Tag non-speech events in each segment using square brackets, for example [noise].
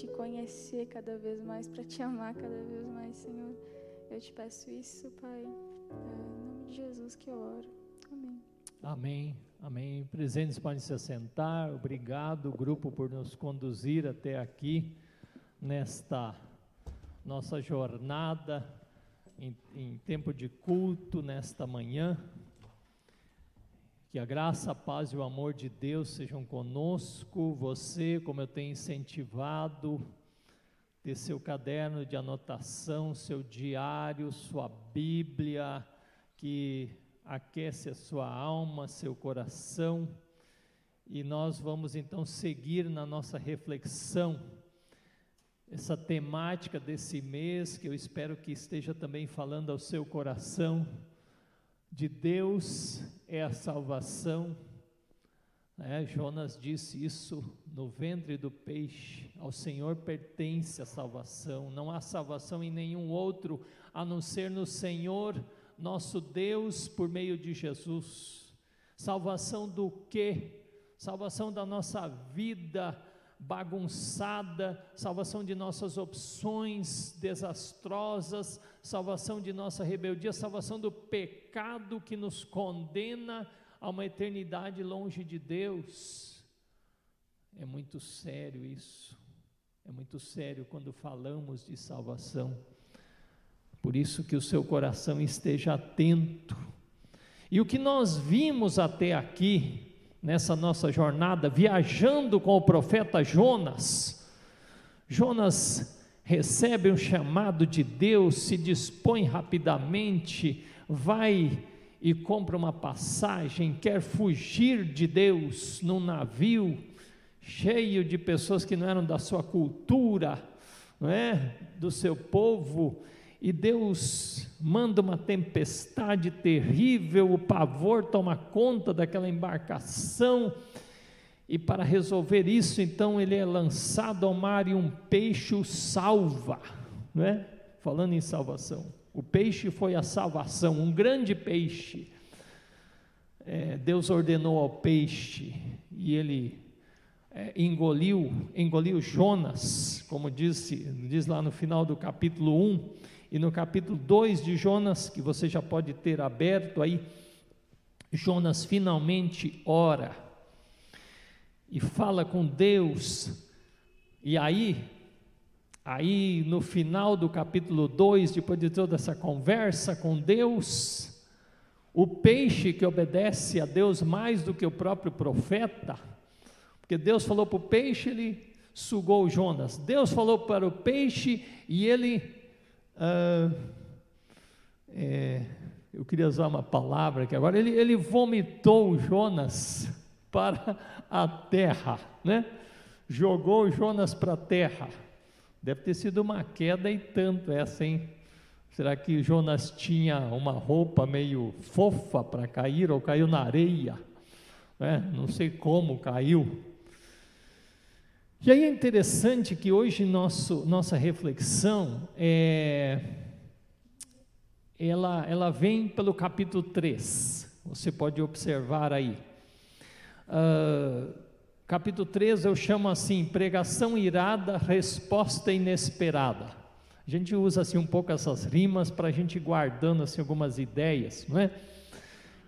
te conhecer cada vez mais, para te amar cada vez mais, Senhor. Eu te peço isso, Pai. É, em nome de Jesus que eu oro. Amém. Amém. Amém. Presentes podem se assentar. Obrigado, grupo, por nos conduzir até aqui nesta nossa jornada em, em tempo de culto nesta manhã. Que a graça, a paz e o amor de Deus sejam conosco. Você, como eu tenho incentivado, ter seu caderno de anotação, seu diário, sua Bíblia, que aquece a sua alma, seu coração. E nós vamos então seguir na nossa reflexão essa temática desse mês, que eu espero que esteja também falando ao seu coração de Deus é a salvação. É, Jonas disse isso no ventre do peixe: ao Senhor pertence a salvação, não há salvação em nenhum outro a não ser no Senhor, nosso Deus, por meio de Jesus. Salvação do quê? Salvação da nossa vida bagunçada, salvação de nossas opções desastrosas, salvação de nossa rebeldia, salvação do pecado que nos condena a uma eternidade longe de Deus. É muito sério isso. É muito sério quando falamos de salvação. Por isso que o seu coração esteja atento. E o que nós vimos até aqui nessa nossa jornada, viajando com o profeta Jonas. Jonas recebe um chamado de Deus, se dispõe rapidamente, vai e compra uma passagem, quer fugir de Deus num navio cheio de pessoas que não eram da sua cultura, não é? Do seu povo, e Deus manda uma tempestade terrível, o pavor toma conta daquela embarcação, e para resolver isso, então ele é lançado ao mar e um peixe o salva, não é? Falando em salvação, o peixe foi a salvação, um grande peixe. É, Deus ordenou ao peixe e ele é, engoliu, engoliu Jonas, como disse, diz lá no final do capítulo 1 e no capítulo 2 de Jonas, que você já pode ter aberto aí, Jonas finalmente ora e fala com Deus. E aí, aí no final do capítulo 2, depois de toda essa conversa com Deus, o peixe que obedece a Deus mais do que o próprio profeta, porque Deus falou para o peixe, ele sugou Jonas. Deus falou para o peixe e ele ah, é, eu queria usar uma palavra que agora ele, ele vomitou Jonas [laughs] para a terra, né? Jogou Jonas para a terra. Deve ter sido uma queda e tanto essa, hein? Será que Jonas tinha uma roupa meio fofa para cair ou caiu na areia? Né? Não sei como caiu. E aí é interessante que hoje nosso, nossa reflexão é, ela, ela vem pelo capítulo 3, você pode observar aí. Uh, capítulo 3 eu chamo assim, pregação irada, resposta inesperada. A gente usa assim um pouco essas rimas para a gente ir guardando assim algumas ideias, não é?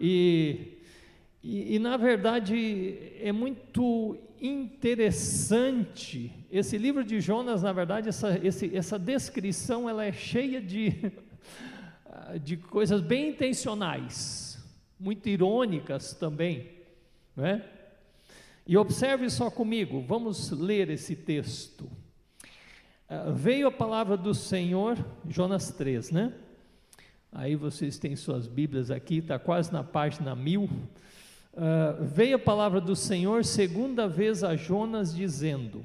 E, e, e na verdade é muito interessante. Esse livro de Jonas, na verdade, essa, esse, essa descrição ela é cheia de, [laughs] de coisas bem intencionais, muito irônicas também, não é? E observe só comigo, vamos ler esse texto. Uh, veio a palavra do Senhor, Jonas 3, né? Aí vocês têm suas Bíblias aqui, está quase na página mil. Uh, veio a palavra do Senhor segunda vez a Jonas, dizendo: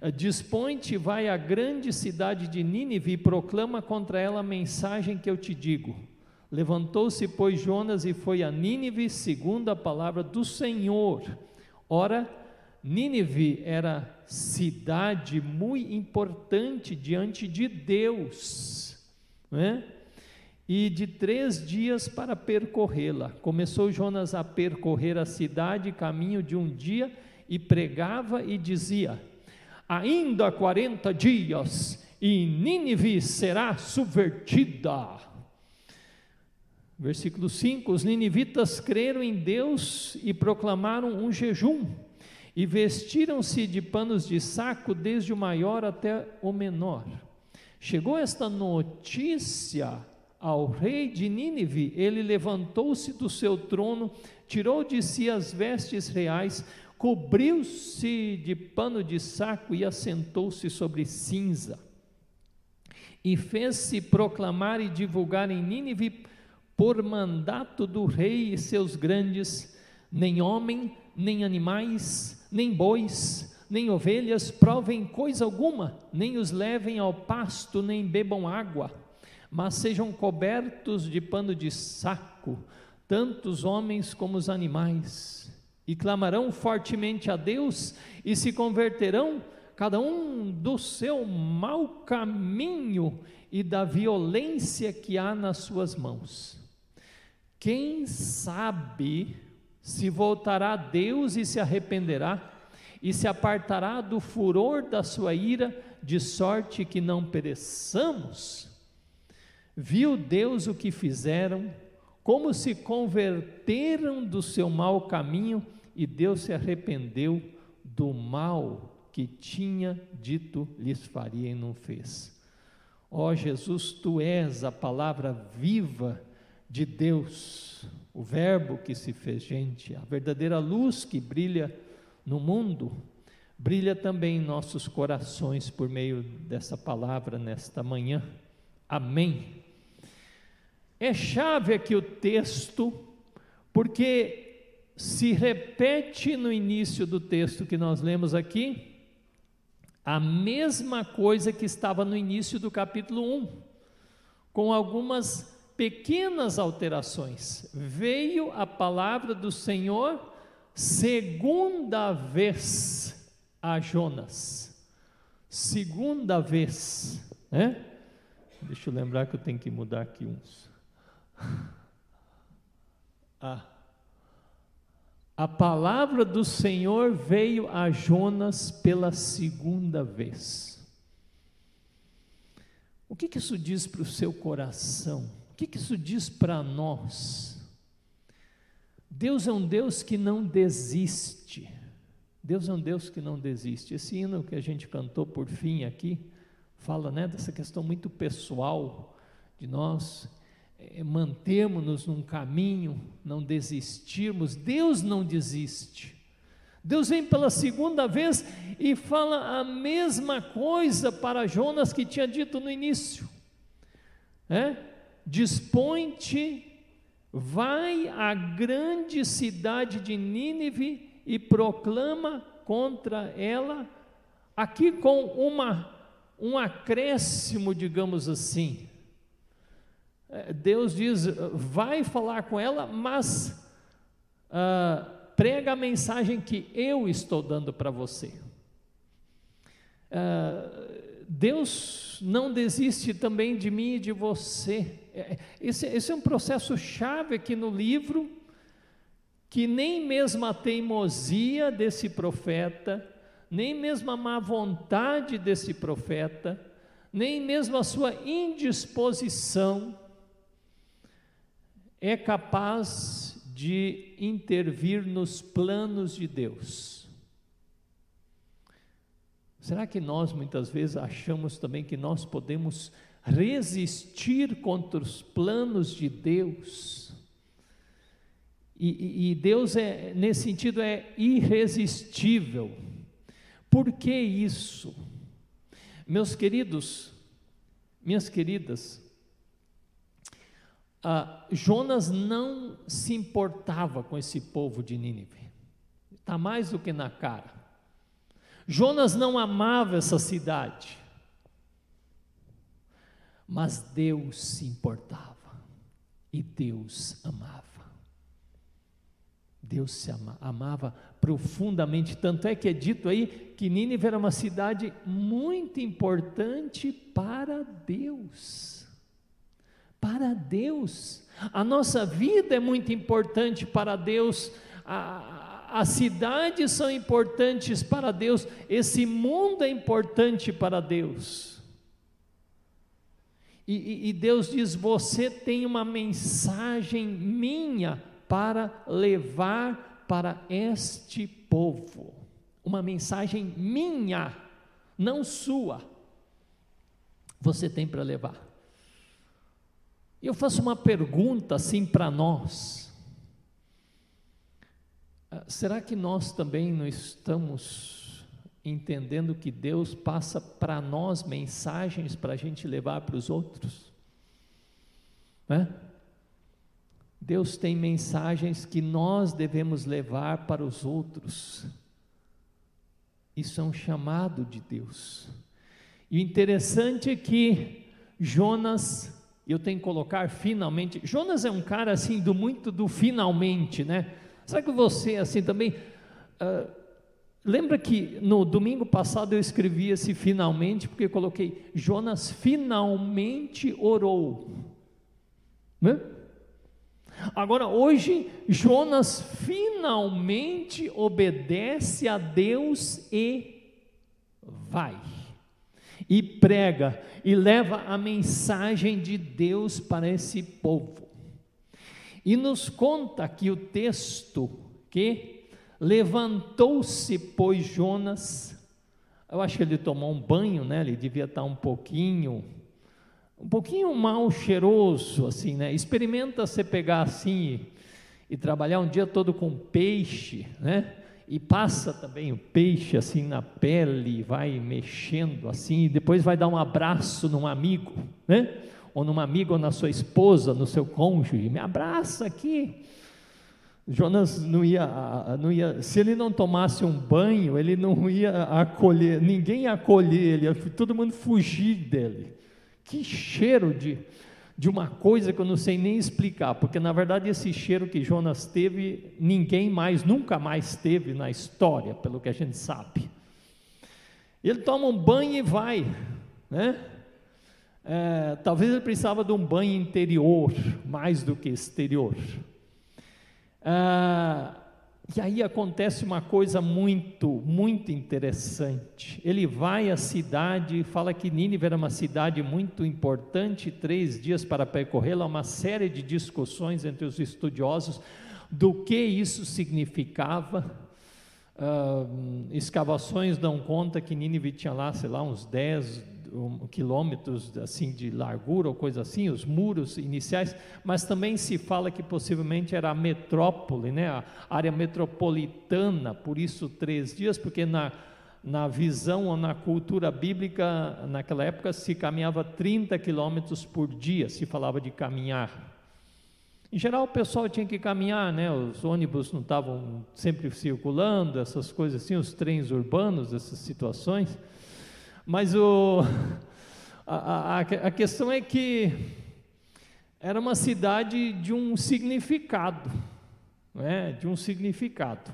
uh, Dispõe-te, vai à grande cidade de Nínive e proclama contra ela a mensagem que eu te digo. Levantou-se, pois, Jonas e foi a Nínive, segundo a palavra do Senhor. Ora, Nínive era cidade muito importante diante de Deus, não é? E de três dias para percorrê-la. Começou Jonas a percorrer a cidade, caminho de um dia, e pregava e dizia: Ainda 40 dias e Nínive será subvertida. Versículo 5: Os ninivitas creram em Deus e proclamaram um jejum, e vestiram-se de panos de saco, desde o maior até o menor. Chegou esta notícia ao rei de Nínive, ele levantou-se do seu trono, tirou de si as vestes reais, cobriu-se de pano de saco e assentou-se sobre cinza. E fez-se proclamar e divulgar em Nínive por mandato do rei e seus grandes, nem homem, nem animais, nem bois, nem ovelhas provem coisa alguma, nem os levem ao pasto, nem bebam água, mas sejam cobertos de pano de saco, tanto os homens como os animais, e clamarão fortemente a Deus e se converterão, cada um do seu mau caminho e da violência que há nas suas mãos. Quem sabe se voltará a Deus e se arrependerá, e se apartará do furor da sua ira, de sorte que não pereçamos? Viu Deus o que fizeram, como se converteram do seu mau caminho, e Deus se arrependeu do mal que tinha dito lhes faria e não fez. Ó oh, Jesus, tu és a palavra viva de Deus, o Verbo que se fez gente, a verdadeira luz que brilha no mundo, brilha também em nossos corações por meio dessa palavra nesta manhã. Amém. É chave aqui o texto, porque se repete no início do texto que nós lemos aqui, a mesma coisa que estava no início do capítulo 1, com algumas pequenas alterações. Veio a palavra do Senhor segunda vez a Jonas. Segunda vez, né? Deixa eu lembrar que eu tenho que mudar aqui uns. Ah. A palavra do Senhor veio a Jonas pela segunda vez. O que, que isso diz para o seu coração? O que, que isso diz para nós? Deus é um Deus que não desiste. Deus é um Deus que não desiste. Esse hino que a gente cantou por fim aqui fala né, dessa questão muito pessoal de nós é, mantermos-nos num caminho, não desistirmos. Deus não desiste. Deus vem pela segunda vez e fala a mesma coisa para Jonas que tinha dito no início. É? dispõe-te, vai à grande cidade de Nínive e proclama contra ela, aqui com uma, um acréscimo, digamos assim. É, Deus diz: vai falar com ela, mas uh, prega a mensagem que eu estou dando para você. Uh, Deus não desiste também de mim e de você. É, esse, esse é um processo chave aqui no livro, que nem mesmo a teimosia desse profeta, nem mesmo a má vontade desse profeta, nem mesmo a sua indisposição é capaz de intervir nos planos de Deus. Será que nós muitas vezes achamos também que nós podemos resistir contra os planos de Deus. E, e, Deus é, nesse sentido, é irresistível. Por que isso? Meus queridos, minhas queridas, ah, Jonas não se importava com esse povo de Nínive, está mais do que na cara. Jonas não amava essa cidade. Mas Deus se importava e Deus amava. Deus se ama, amava profundamente, tanto é que é dito aí que Nínive era uma cidade muito importante para Deus. Para Deus. A nossa vida é muito importante para Deus. A, as cidades são importantes para Deus, esse mundo é importante para Deus. E, e, e Deus diz: Você tem uma mensagem minha para levar para este povo, uma mensagem minha, não sua, você tem para levar. Eu faço uma pergunta assim para nós. Ah, será que nós também não estamos entendendo que Deus passa para nós mensagens para a gente levar para os outros? Né? Deus tem mensagens que nós devemos levar para os outros. Isso é um chamado de Deus. E o interessante é que Jonas eu tenho que colocar finalmente. Jonas é um cara assim do muito do finalmente, né? Será que você assim também? Uh, lembra que no domingo passado eu escrevi esse finalmente porque coloquei Jonas finalmente orou, né? Agora hoje Jonas finalmente obedece a Deus e vai e prega e leva a mensagem de Deus para esse povo. E nos conta aqui o texto que levantou-se, pois Jonas, eu acho que ele tomou um banho, né? Ele devia estar um pouquinho, um pouquinho mal cheiroso, assim, né? Experimenta você pegar assim e, e trabalhar um dia todo com peixe, né? E passa também o peixe assim na pele, vai mexendo assim, e depois vai dar um abraço num amigo, né? Ou numa amiga ou na sua esposa, no seu cônjuge, me abraça aqui. Jonas não ia, não ia, se ele não tomasse um banho, ele não ia acolher, ninguém ia acolher ele, todo mundo fugir dele. Que cheiro de, de uma coisa que eu não sei nem explicar, porque na verdade esse cheiro que Jonas teve, ninguém mais, nunca mais teve na história, pelo que a gente sabe. Ele toma um banho e vai, né? É, talvez ele precisava de um banho interior, mais do que exterior. Ah, e aí acontece uma coisa muito, muito interessante. Ele vai à cidade, fala que Nínive era uma cidade muito importante, três dias para percorrê-la, uma série de discussões entre os estudiosos do que isso significava. Uh, escavações dão conta que Nínive tinha lá, sei lá, uns 10, um, quilômetros assim de largura ou coisa assim, os muros iniciais, mas também se fala que possivelmente era a metrópole, né, a área metropolitana, por isso três dias, porque na, na visão ou na cultura bíblica, naquela época se caminhava 30 quilômetros por dia, se falava de caminhar. Em geral, o pessoal tinha que caminhar, né? Os ônibus não estavam sempre circulando, essas coisas assim, os trens urbanos, essas situações. Mas o, [laughs] a, a, a questão é que era uma cidade de um significado, né? de um significado.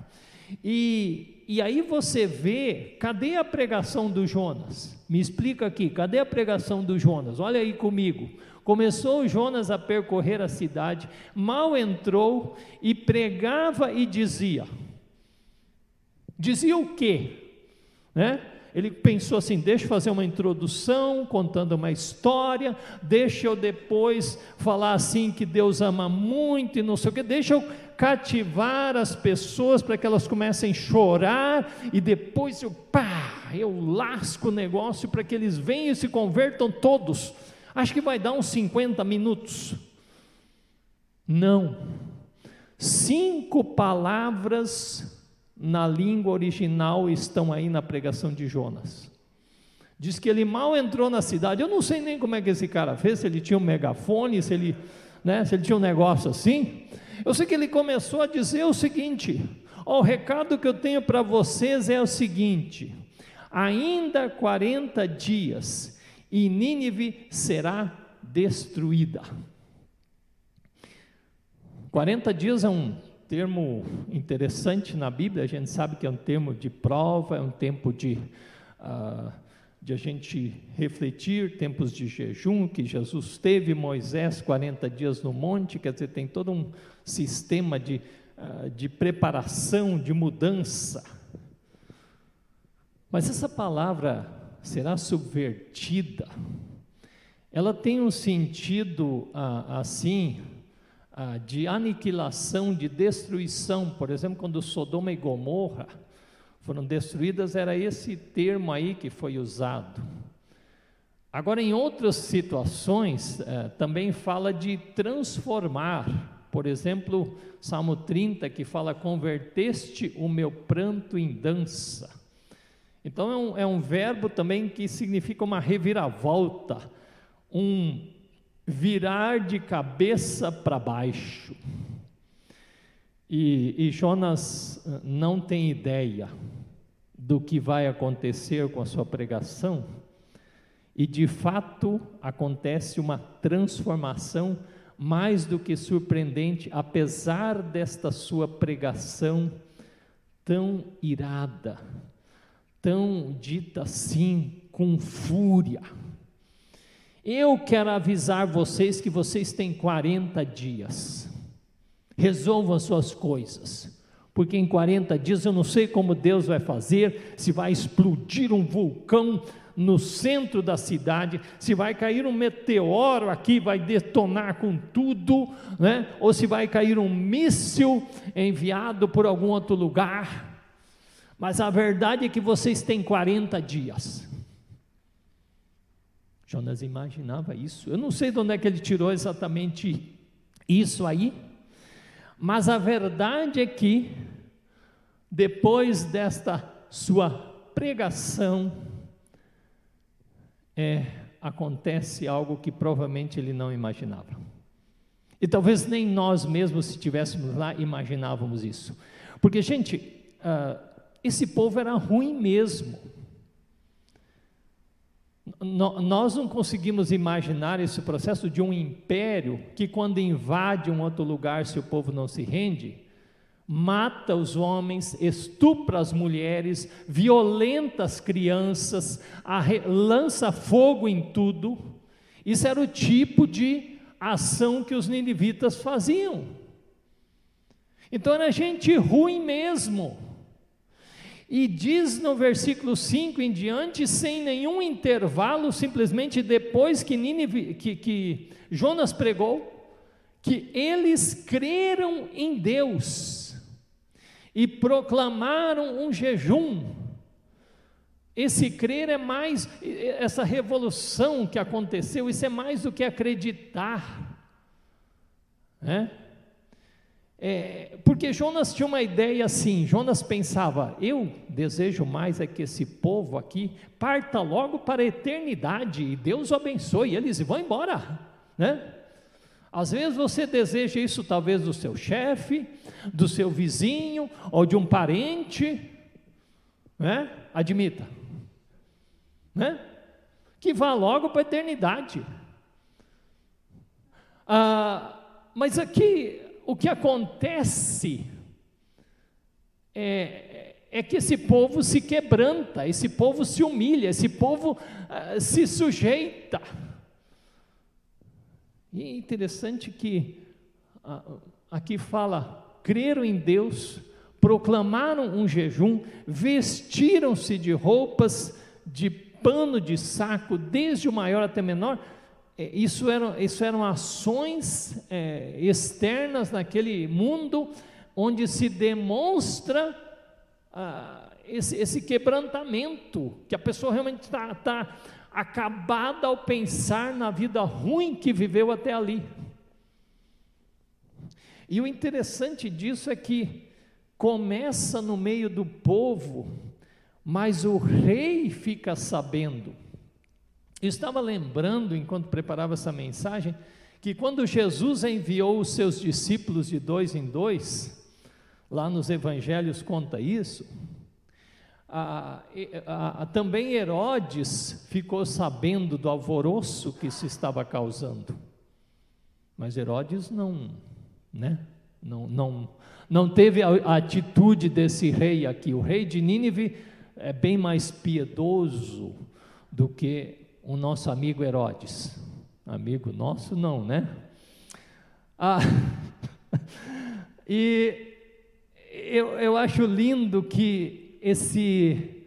E, e aí você vê, cadê a pregação do Jonas? Me explica aqui, cadê a pregação do Jonas? Olha aí comigo. Começou Jonas a percorrer a cidade, mal entrou e pregava e dizia. Dizia o quê? Né? Ele pensou assim: deixa eu fazer uma introdução contando uma história, deixa eu depois falar assim que Deus ama muito e não sei o que, deixa eu cativar as pessoas para que elas comecem a chorar e depois eu, pá, eu lasco o negócio para que eles venham e se convertam todos. Acho que vai dar uns 50 minutos. Não. Cinco palavras na língua original estão aí na pregação de Jonas. Diz que ele mal entrou na cidade. Eu não sei nem como é que esse cara fez, se ele tinha um megafone, se ele, né, se ele tinha um negócio assim. Eu sei que ele começou a dizer o seguinte: o recado que eu tenho para vocês é o seguinte: ainda 40 dias e Nínive será destruída. 40 dias é um termo interessante na Bíblia, a gente sabe que é um termo de prova, é um tempo de, uh, de a gente refletir, tempos de jejum que Jesus teve, Moisés 40 dias no monte, quer dizer, tem todo um sistema de ah, de preparação, de mudança. Mas essa palavra será subvertida. Ela tem um sentido ah, assim ah, de aniquilação, de destruição. Por exemplo, quando Sodoma e Gomorra foram destruídas, era esse termo aí que foi usado. Agora, em outras situações, eh, também fala de transformar. Por exemplo, Salmo 30, que fala: Converteste o meu pranto em dança. Então, é um, é um verbo também que significa uma reviravolta, um virar de cabeça para baixo. E, e, Jonas eh, não tem ideia do que vai acontecer com a sua pregação, e de fato acontece uma transformação mais do que surpreendente, apesar desta sua pregação tão irada, tão dita assim, com fúria. Eu quero avisar vocês que vocês têm 40 dias. Resolvam as suas coisas. Porque em 40 dias eu não sei como Deus vai fazer, se vai explodir um vulcão no centro da cidade, se vai cair um meteoro aqui, vai detonar com tudo, né? ou se vai cair um míssil enviado por algum outro lugar. Mas a verdade é que vocês têm 40 dias. Jonas imaginava isso. Eu não sei de onde é que ele tirou exatamente isso aí, mas a verdade é que, depois desta sua pregação, é, acontece algo que provavelmente ele não imaginava. E talvez nem nós mesmos, se estivéssemos lá, imaginávamos isso. Porque, gente, uh, esse povo era ruim mesmo nós não conseguimos imaginar esse processo de um império que, quando invade um outro lugar, se o povo não se rende, mata os homens, estupra as mulheres, violenta as crianças, lança fogo em tudo. Isso era o tipo de ação que os ninivitas faziam. Então era gente ruim mesmo. E diz no versículo 5 em diante, sem nenhum intervalo, simplesmente depois que, Nínive, que, que Jonas pregou, que eles creram em Deus e proclamaram um jejum. Esse crer é mais, essa revolução que aconteceu, isso é mais do que acreditar. Né? É, porque Jonas tinha uma ideia assim: Jonas pensava, eu desejo mais é que esse povo aqui parta logo para a eternidade e Deus o abençoe, e eles vão embora, né? Às vezes você deseja isso, talvez do seu chefe, do seu vizinho ou de um parente, né? Admita, né? Que vá logo para a eternidade. Ah, mas aqui o que acontece é, é, que esse povo se quebranta, esse povo se humilha, esse povo uh, se sujeita. E é interessante que uh, aqui fala: creram em Deus, proclamaram um jejum, vestiram-se de roupas de pano de saco, desde o maior até o menor isso eram, isso eram ações é, externas naquele mundo onde se demonstra ah, esse, esse, quebrantamento, que a pessoa realmente está tá acabada ao pensar na vida ruim que viveu até ali. E o interessante disso é que começa no meio do povo, mas o rei fica sabendo. Eu estava lembrando, enquanto preparava essa mensagem, que quando Jesus enviou os seus discípulos de dois em dois, lá nos evangelhos conta isso, a, a, a, também Herodes ficou sabendo do alvoroço que isso estava causando. Mas Herodes não, né? Não, não, não teve a atitude desse rei aqui. O rei de Nínive é bem mais piedoso do que o nosso amigo Herodes. Amigo nosso, não, né? Ah, [laughs] e eu, eu acho lindo que esse,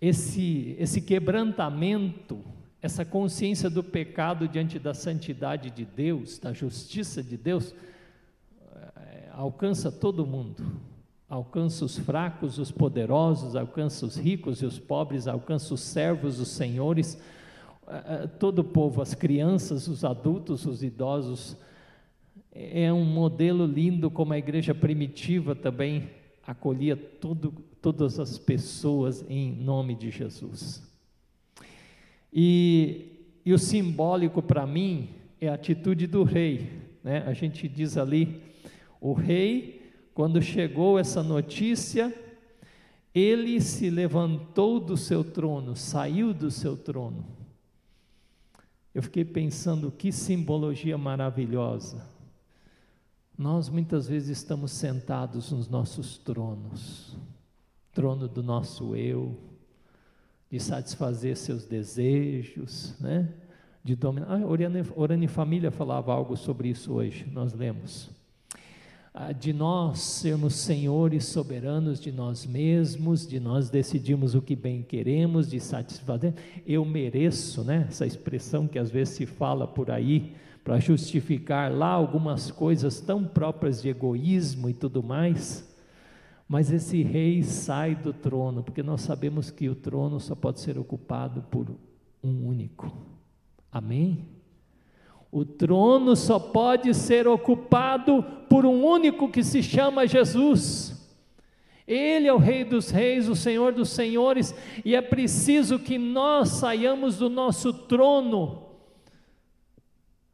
esse, esse quebrantamento, essa consciência do pecado diante da santidade de Deus, da justiça de Deus, é, alcança todo mundo. Alcança os fracos, os poderosos, alcança os ricos e os pobres, alcança os servos, os senhores, todo o povo, as crianças, os adultos, os idosos. É um modelo lindo como a igreja primitiva também acolhia todo, todas as pessoas em nome de Jesus. E, e o simbólico para mim é a atitude do rei. Né? A gente diz ali, o rei, quando chegou essa notícia, ele se levantou do seu trono, saiu do seu trono. Eu fiquei pensando que simbologia maravilhosa. Nós muitas vezes estamos sentados nos nossos tronos, trono do nosso eu, de satisfazer seus desejos, né? de dominar. Ah, Orane, Orane Família falava algo sobre isso hoje, nós lemos. Ah, de nós sermos senhores soberanos de nós mesmos, de nós decidirmos o que bem queremos, de satisfazer. Eu mereço, né? Essa expressão que às vezes se fala por aí, para justificar lá algumas coisas tão próprias de egoísmo e tudo mais. Mas esse rei sai do trono, porque nós sabemos que o trono só pode ser ocupado por um único. Amém? O trono só pode ser ocupado por um único que se chama Jesus. Ele é o Rei dos Reis, o Senhor dos Senhores, e é preciso que nós saiamos do nosso trono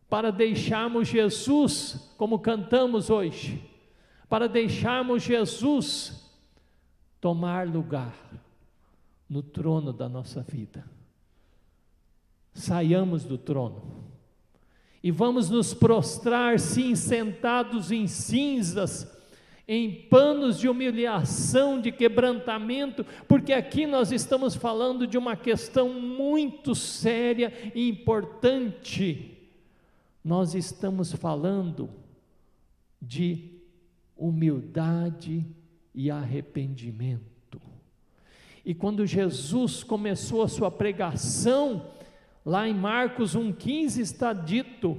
para deixarmos Jesus, como cantamos hoje para deixarmos Jesus tomar lugar no trono da nossa vida. Saiamos do trono e vamos nos prostrar, sim, sentados em cinzas, em panos de humilhação, de quebrantamento, porque aqui nós estamos falando de uma questão muito séria e importante. Nós estamos falando de humildade e arrependimento. E quando Jesus começou a sua pregação, lá em Marcos 1,15 está dito: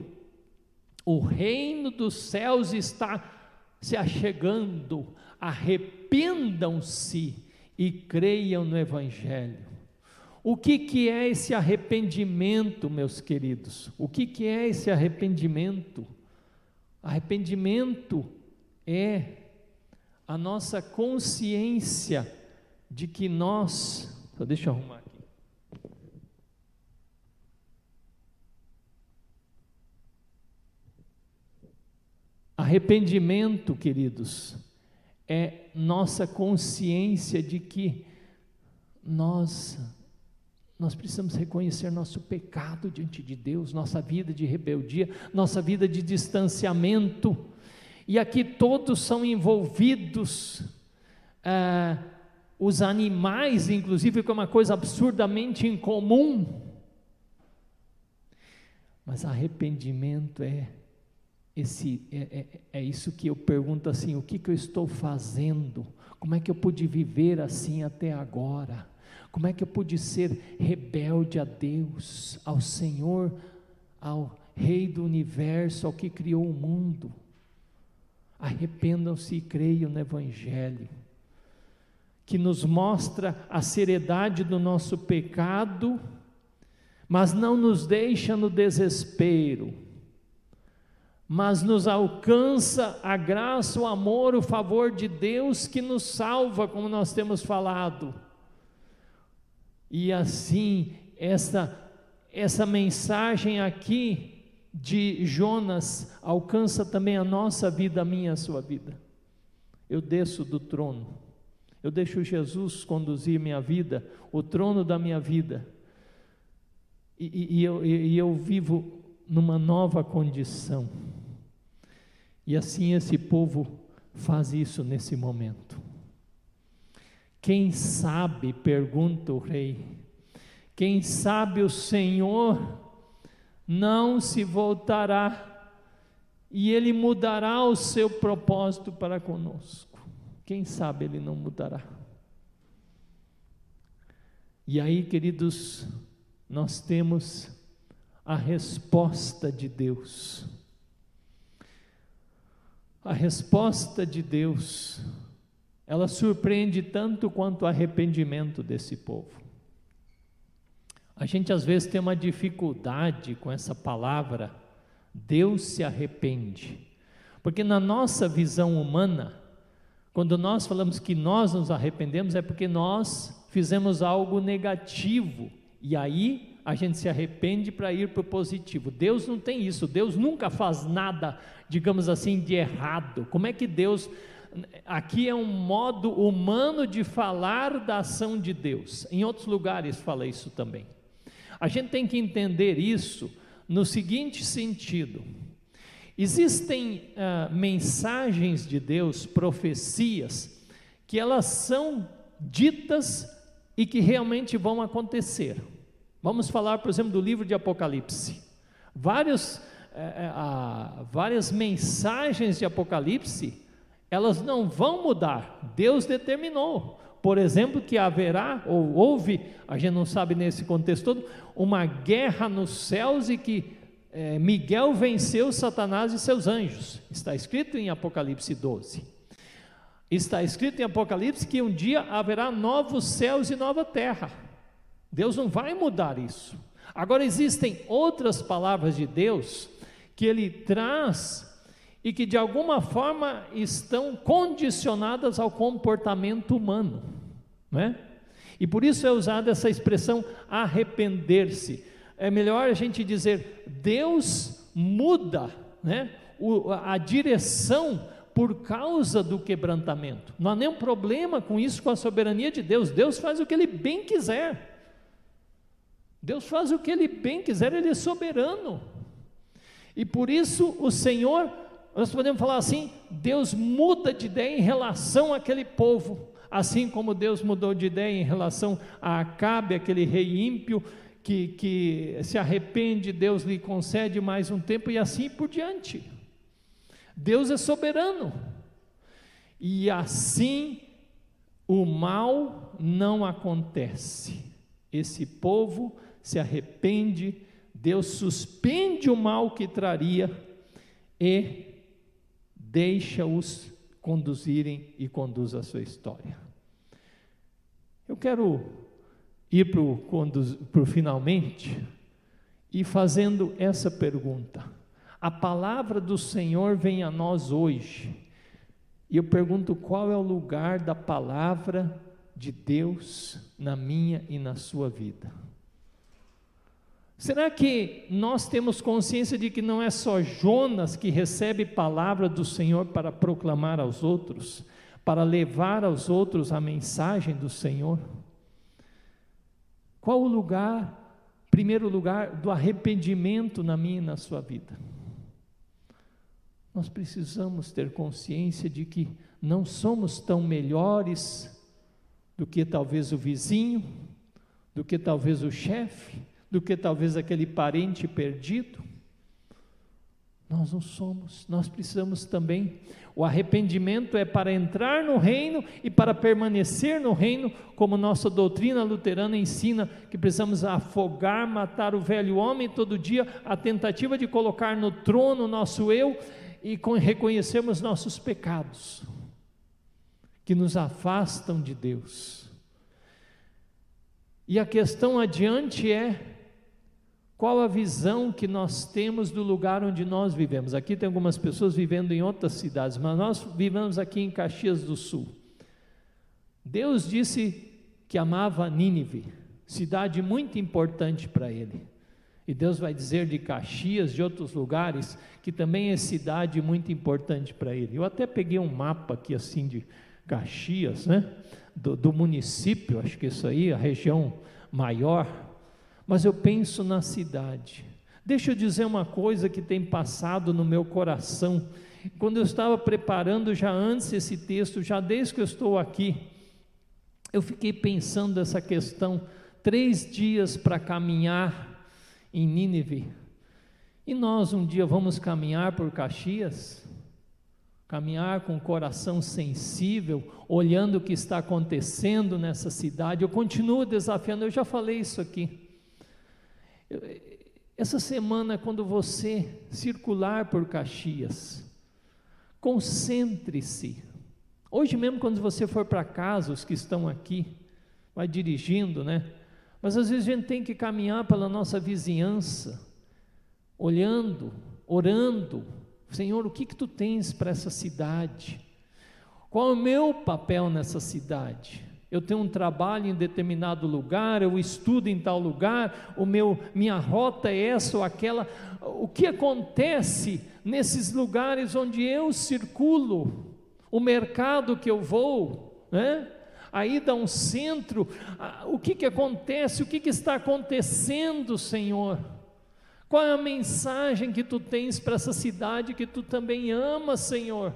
o reino dos céus está se achegando, arrependam-se e creiam no Evangelho. O que, que é esse arrependimento, meus queridos? O que, que é esse arrependimento? Arrependimento é a nossa consciência de que nós. Deixa eu arrumar aqui. Arrependimento, queridos, é nossa consciência de que nós nós precisamos reconhecer nosso pecado diante de Deus, nossa vida de rebeldia, nossa vida de distanciamento e aqui todos são envolvidos, ah, os animais, inclusive, que é uma coisa absurdamente incomum. Mas arrependimento é esse é, é, é, isso que eu pergunto assim: o que, que eu estou fazendo? Como é que eu pude viver assim até agora? Como é que eu pude ser rebelde a Deus, ao Senhor, ao Rei do universo, ao que criou o mundo? Arrependam-se e creiam no Evangelho, que nos mostra a seriedade do nosso pecado, mas não nos deixa no desespero, mas nos alcança a graça, o amor, o favor de Deus que nos salva, como nós temos falado. E assim, essa, essa mensagem aqui de Jonas alcança também a nossa vida, a minha, a sua vida. Eu desço do trono, eu deixo Jesus conduzir minha vida, o trono da minha vida, e, e, e, eu, e eu vivo numa nova condição. E assim esse povo faz isso nesse momento. Quem sabe, pergunta o rei, quem sabe o Senhor não se voltará e ele mudará o seu propósito para conosco. quem sabe ele não mudará. E aí, queridos, nós temos a resposta de Deus. A resposta de Deus, ela surpreende tanto quanto o arrependimento desse povo. A gente às vezes tem uma dificuldade com essa palavra, Deus se arrepende. Porque na nossa visão humana, quando nós falamos que nós nos arrependemos, é porque nós fizemos algo negativo e aí a gente se arrepende para ir para o positivo. Deus não tem isso, Deus nunca faz nada, digamos assim, de errado. Como é que Deus. Aqui é um modo humano de falar da ação de Deus. Em outros lugares fala isso também. A gente tem que entender isso no seguinte sentido: existem ah, mensagens de Deus, profecias, que elas são ditas e que realmente vão acontecer. Vamos falar, por exemplo, do livro de Apocalipse. Vários, é, é, várias mensagens de Apocalipse, elas não vão mudar, Deus determinou. Por exemplo, que haverá, ou houve, a gente não sabe nesse contexto todo, uma guerra nos céus e que é, Miguel venceu Satanás e seus anjos. Está escrito em Apocalipse 12. Está escrito em Apocalipse que um dia haverá novos céus e nova terra. Deus não vai mudar isso. Agora existem outras palavras de Deus que ele traz e que de alguma forma estão condicionadas ao comportamento humano, não é? E por isso é usada essa expressão arrepender-se. É melhor a gente dizer Deus muda, né? O, a direção por causa do quebrantamento. Não há nenhum problema com isso, com a soberania de Deus. Deus faz o que Ele bem quiser. Deus faz o que Ele bem quiser, Ele é soberano. E por isso o Senhor, nós podemos falar assim: Deus muda de ideia em relação àquele povo, assim como Deus mudou de ideia em relação a Acabe, aquele rei ímpio, que, que se arrepende, Deus lhe concede mais um tempo e assim por diante. Deus é soberano. E assim o mal não acontece. Esse povo se arrepende, Deus suspende o mal que traria e deixa-os conduzirem e conduz a sua história. Eu quero ir para o finalmente e fazendo essa pergunta. A palavra do Senhor vem a nós hoje. E eu pergunto qual é o lugar da palavra de Deus na minha e na sua vida. Será que nós temos consciência de que não é só Jonas que recebe palavra do Senhor para proclamar aos outros, para levar aos outros a mensagem do Senhor? Qual o lugar, primeiro lugar, do arrependimento na minha e na sua vida? nós precisamos ter consciência de que não somos tão melhores do que talvez o vizinho, do que talvez o chefe, do que talvez aquele parente perdido. Nós não somos, nós precisamos também. O arrependimento é para entrar no reino e para permanecer no reino, como nossa doutrina luterana ensina, que precisamos afogar, matar o velho homem todo dia, a tentativa de colocar no trono nosso eu e reconhecermos nossos pecados, que nos afastam de Deus. E a questão adiante é: qual a visão que nós temos do lugar onde nós vivemos? Aqui tem algumas pessoas vivendo em outras cidades, mas nós vivemos aqui em Caxias do Sul. Deus disse que amava Nínive, cidade muito importante para ele. E Deus vai dizer de Caxias, de outros lugares, que também é cidade muito importante para ele. Eu até peguei um mapa aqui assim de Caxias, né? Do, do, município, acho que isso aí, a região maior. Mas eu penso na cidade. Deixa eu dizer uma coisa que tem passado no meu coração. Quando eu estava preparando já antes esse texto, já desde que eu estou aqui, eu fiquei pensando essa questão. Três dias para caminhar em Nínive. E nós um dia vamos caminhar por Caxias? caminhar com o coração sensível, olhando o que está acontecendo nessa cidade. Eu continuo desafiando, eu já falei isso aqui. Essa semana, quando você circular por Caxias, concentre-se. Hoje mesmo, quando você for para casa, os que estão aqui, vai dirigindo, né? Mas às vezes a gente tem que caminhar pela nossa vizinhança, olhando, orando, Senhor, o que que tu tens para essa cidade? Qual é o meu papel nessa cidade? Eu tenho um trabalho em determinado lugar, eu estudo em tal lugar, o meu minha rota é essa ou aquela. O que acontece nesses lugares onde eu circulo? O mercado que eu vou, né? Aí dá um centro, o que que acontece? O que que está acontecendo, Senhor? Qual é a mensagem que tu tens para essa cidade que tu também amas, Senhor?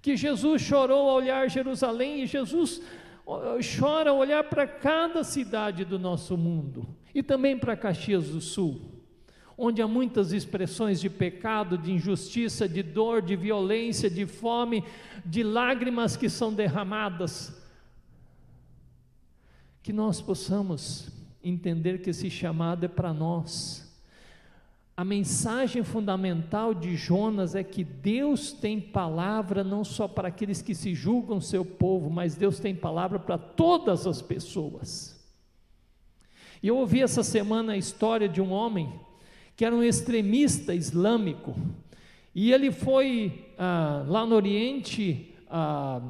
Que Jesus chorou ao olhar Jerusalém e Jesus chora olhar para cada cidade do nosso mundo e também para Caxias do Sul, onde há muitas expressões de pecado, de injustiça, de dor, de violência, de fome, de lágrimas que são derramadas. Que nós possamos entender que esse chamado é para nós a mensagem fundamental de Jonas é que Deus tem palavra não só para aqueles que se julgam seu povo, mas Deus tem palavra para todas as pessoas. E eu ouvi essa semana a história de um homem que era um extremista islâmico, e ele foi ah, lá no Oriente ah,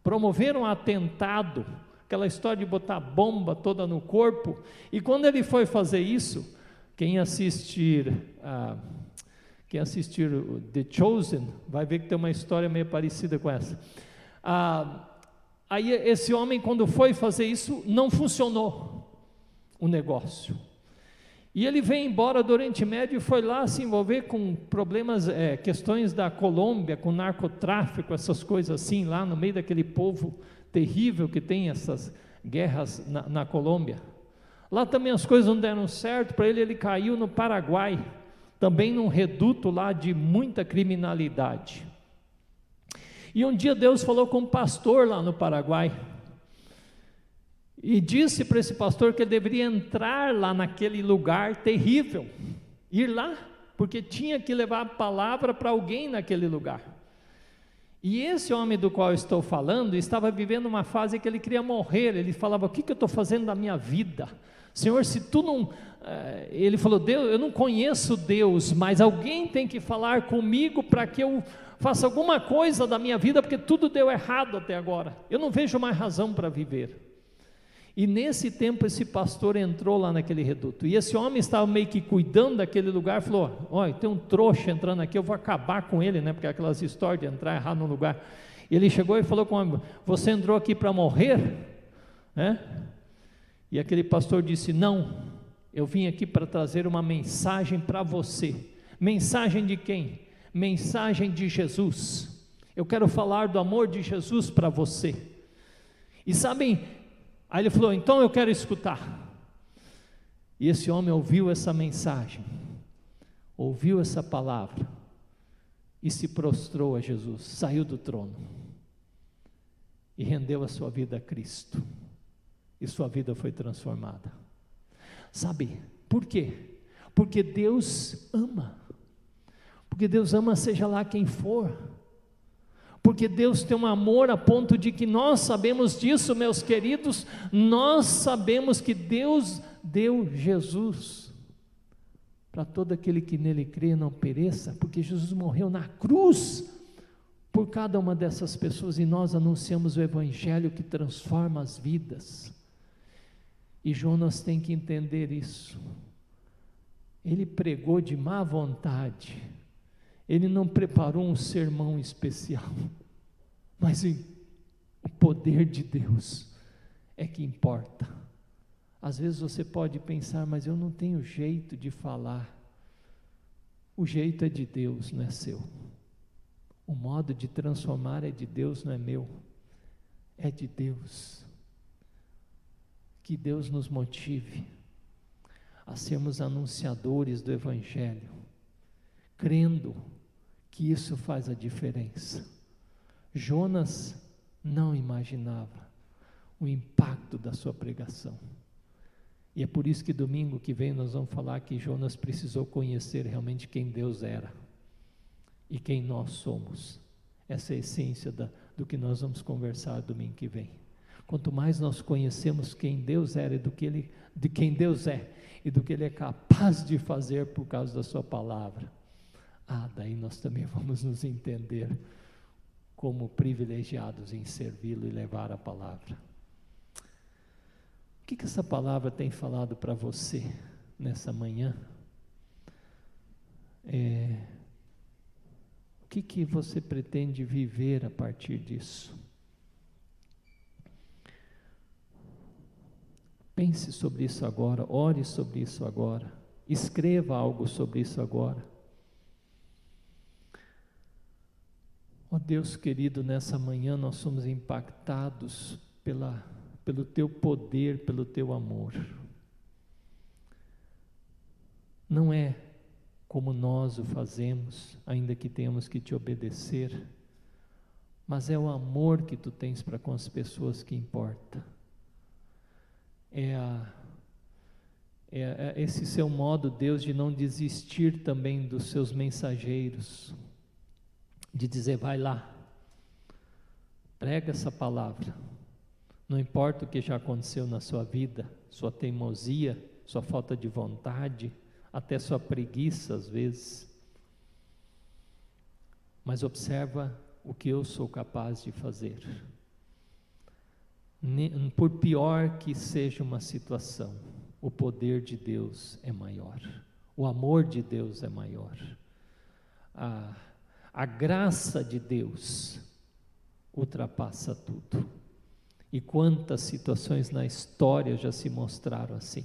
promover um atentado, aquela história de botar bomba toda no corpo, e quando ele foi fazer isso, quem assistir, uh, quem assistir The Chosen vai ver que tem uma história meio parecida com essa. Uh, aí esse homem, quando foi fazer isso, não funcionou o negócio. E ele veio embora do Oriente Médio e foi lá se envolver com problemas, é, questões da Colômbia, com narcotráfico, essas coisas assim, lá no meio daquele povo terrível que tem essas guerras na, na Colômbia. Lá também as coisas não deram certo, para ele ele caiu no Paraguai, também num reduto lá de muita criminalidade. E um dia Deus falou com um pastor lá no Paraguai, e disse para esse pastor que ele deveria entrar lá naquele lugar terrível, ir lá, porque tinha que levar a palavra para alguém naquele lugar. E esse homem do qual eu estou falando estava vivendo uma fase que ele queria morrer. Ele falava: O que, que eu estou fazendo da minha vida? Senhor, se tu não. Eh, ele falou: Deus, eu não conheço Deus, mas alguém tem que falar comigo para que eu faça alguma coisa da minha vida, porque tudo deu errado até agora. Eu não vejo mais razão para viver. E nesse tempo esse pastor entrou lá naquele reduto. E esse homem estava meio que cuidando daquele lugar, falou: "Olha, tem um trouxa entrando aqui, eu vou acabar com ele, né? Porque aquelas histórias de entrar errado no lugar". E ele chegou e falou com o homem: "Você entrou aqui para morrer?" Né? E aquele pastor disse: Não, eu vim aqui para trazer uma mensagem para você. Mensagem de quem? Mensagem de Jesus. Eu quero falar do amor de Jesus para você. E sabem, aí ele falou: Então eu quero escutar. E esse homem ouviu essa mensagem, ouviu essa palavra e se prostrou a Jesus, saiu do trono e rendeu a sua vida a Cristo e sua vida foi transformada. Sabe por quê? Porque Deus ama. Porque Deus ama seja lá quem for. Porque Deus tem um amor a ponto de que nós sabemos disso, meus queridos, nós sabemos que Deus deu Jesus para todo aquele que nele crê não pereça, porque Jesus morreu na cruz por cada uma dessas pessoas e nós anunciamos o evangelho que transforma as vidas. E Jonas tem que entender isso. Ele pregou de má vontade, ele não preparou um sermão especial, [laughs] mas o poder de Deus é que importa. Às vezes você pode pensar, mas eu não tenho jeito de falar. O jeito é de Deus, não é seu. O modo de transformar é de Deus, não é meu. É de Deus que Deus nos motive a sermos anunciadores do Evangelho, crendo que isso faz a diferença. Jonas não imaginava o impacto da sua pregação. E é por isso que domingo que vem nós vamos falar que Jonas precisou conhecer realmente quem Deus era e quem nós somos. Essa é a essência da, do que nós vamos conversar domingo que vem. Quanto mais nós conhecemos quem Deus era e do que ele, de quem Deus é e do que Ele é capaz de fazer por causa da Sua palavra, ah, daí nós também [laughs] vamos nos entender como privilegiados em servi-lo e levar a palavra. O que, que essa palavra tem falado para você nessa manhã? É, o que, que você pretende viver a partir disso? Pense sobre isso agora, ore sobre isso agora, escreva algo sobre isso agora. Ó oh Deus querido, nessa manhã nós somos impactados pela, pelo Teu poder, pelo Teu amor. Não é como nós o fazemos, ainda que tenhamos que te obedecer, mas é o amor que Tu tens para com as pessoas que importa é, a, é, é esse seu modo, Deus, de não desistir também dos seus mensageiros, de dizer, vai lá, prega essa palavra, não importa o que já aconteceu na sua vida, sua teimosia, sua falta de vontade, até sua preguiça às vezes, mas observa o que eu sou capaz de fazer por pior que seja uma situação, o poder de Deus é maior, o amor de Deus é maior, a, a graça de Deus ultrapassa tudo. E quantas situações na história já se mostraram assim.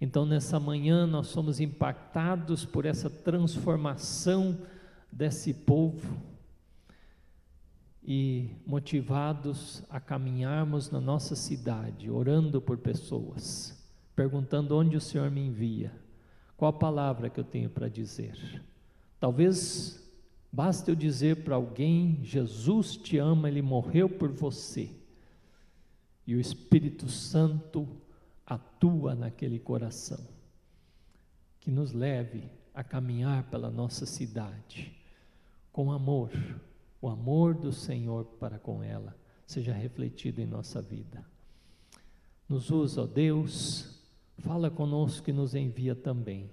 Então, nessa manhã, nós somos impactados por essa transformação desse povo e motivados a caminharmos na nossa cidade, orando por pessoas, perguntando onde o Senhor me envia, qual a palavra que eu tenho para dizer. Talvez basta eu dizer para alguém: Jesus te ama, ele morreu por você, e o Espírito Santo atua naquele coração, que nos leve a caminhar pela nossa cidade com amor o amor do Senhor para com ela seja refletido em nossa vida. Nos usa, ó Deus, fala conosco e nos envia também.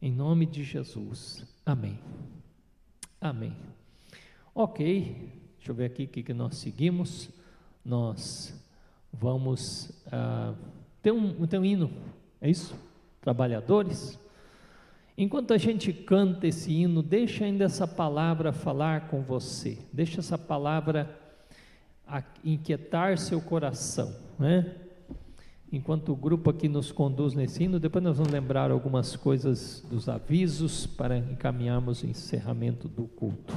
Em nome de Jesus. Amém. Amém. Ok, deixa eu ver aqui o que, que nós seguimos. Nós vamos uh, ter, um, ter um hino, é isso? Trabalhadores. Enquanto a gente canta esse hino, deixa ainda essa palavra falar com você, deixa essa palavra inquietar seu coração, né? Enquanto o grupo aqui nos conduz nesse hino, depois nós vamos lembrar algumas coisas dos avisos para encaminharmos o encerramento do culto.